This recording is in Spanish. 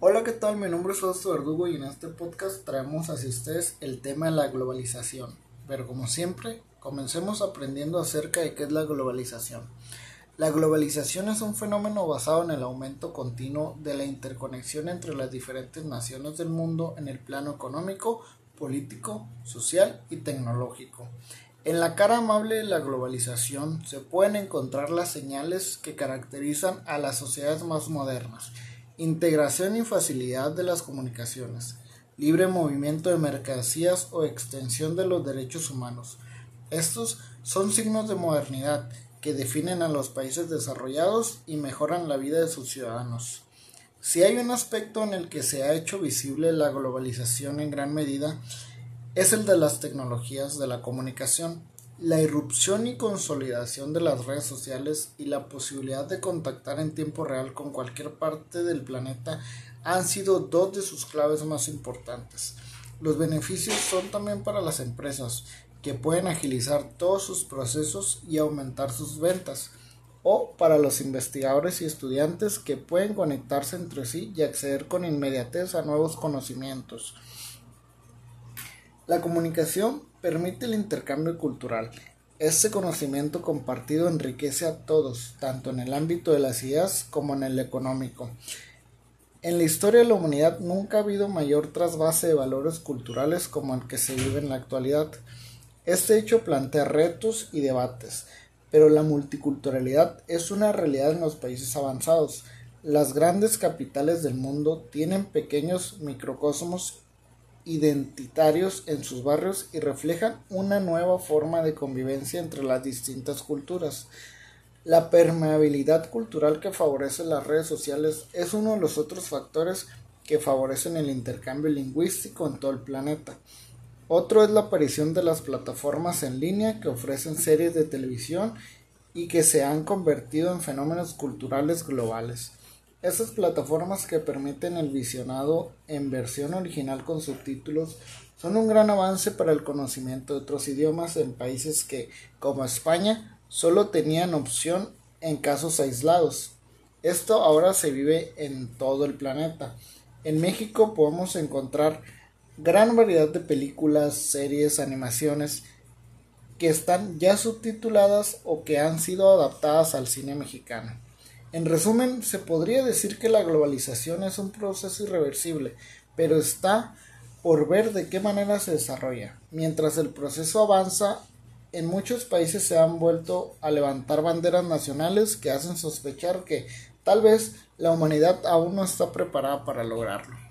Hola, ¿qué tal? Mi nombre es Fausto Verdugo y en este podcast traemos hacia ustedes el tema de la globalización. Pero como siempre, comencemos aprendiendo acerca de qué es la globalización. La globalización es un fenómeno basado en el aumento continuo de la interconexión entre las diferentes naciones del mundo en el plano económico, político, social y tecnológico. En la cara amable de la globalización se pueden encontrar las señales que caracterizan a las sociedades más modernas integración y facilidad de las comunicaciones, libre movimiento de mercancías o extensión de los derechos humanos. Estos son signos de modernidad que definen a los países desarrollados y mejoran la vida de sus ciudadanos. Si hay un aspecto en el que se ha hecho visible la globalización en gran medida, es el de las tecnologías de la comunicación. La irrupción y consolidación de las redes sociales y la posibilidad de contactar en tiempo real con cualquier parte del planeta han sido dos de sus claves más importantes. Los beneficios son también para las empresas, que pueden agilizar todos sus procesos y aumentar sus ventas, o para los investigadores y estudiantes que pueden conectarse entre sí y acceder con inmediatez a nuevos conocimientos. La comunicación permite el intercambio cultural. Este conocimiento compartido enriquece a todos, tanto en el ámbito de las ideas como en el económico. En la historia de la humanidad nunca ha habido mayor trasvase de valores culturales como el que se vive en la actualidad. Este hecho plantea retos y debates, pero la multiculturalidad es una realidad en los países avanzados. Las grandes capitales del mundo tienen pequeños microcosmos identitarios en sus barrios y reflejan una nueva forma de convivencia entre las distintas culturas. La permeabilidad cultural que favorece las redes sociales es uno de los otros factores que favorecen el intercambio lingüístico en todo el planeta. Otro es la aparición de las plataformas en línea que ofrecen series de televisión y que se han convertido en fenómenos culturales globales. Esas plataformas que permiten el visionado en versión original con subtítulos son un gran avance para el conocimiento de otros idiomas en países que, como España, solo tenían opción en casos aislados. Esto ahora se vive en todo el planeta. En México podemos encontrar gran variedad de películas, series, animaciones que están ya subtituladas o que han sido adaptadas al cine mexicano. En resumen, se podría decir que la globalización es un proceso irreversible, pero está por ver de qué manera se desarrolla. Mientras el proceso avanza, en muchos países se han vuelto a levantar banderas nacionales que hacen sospechar que tal vez la humanidad aún no está preparada para lograrlo.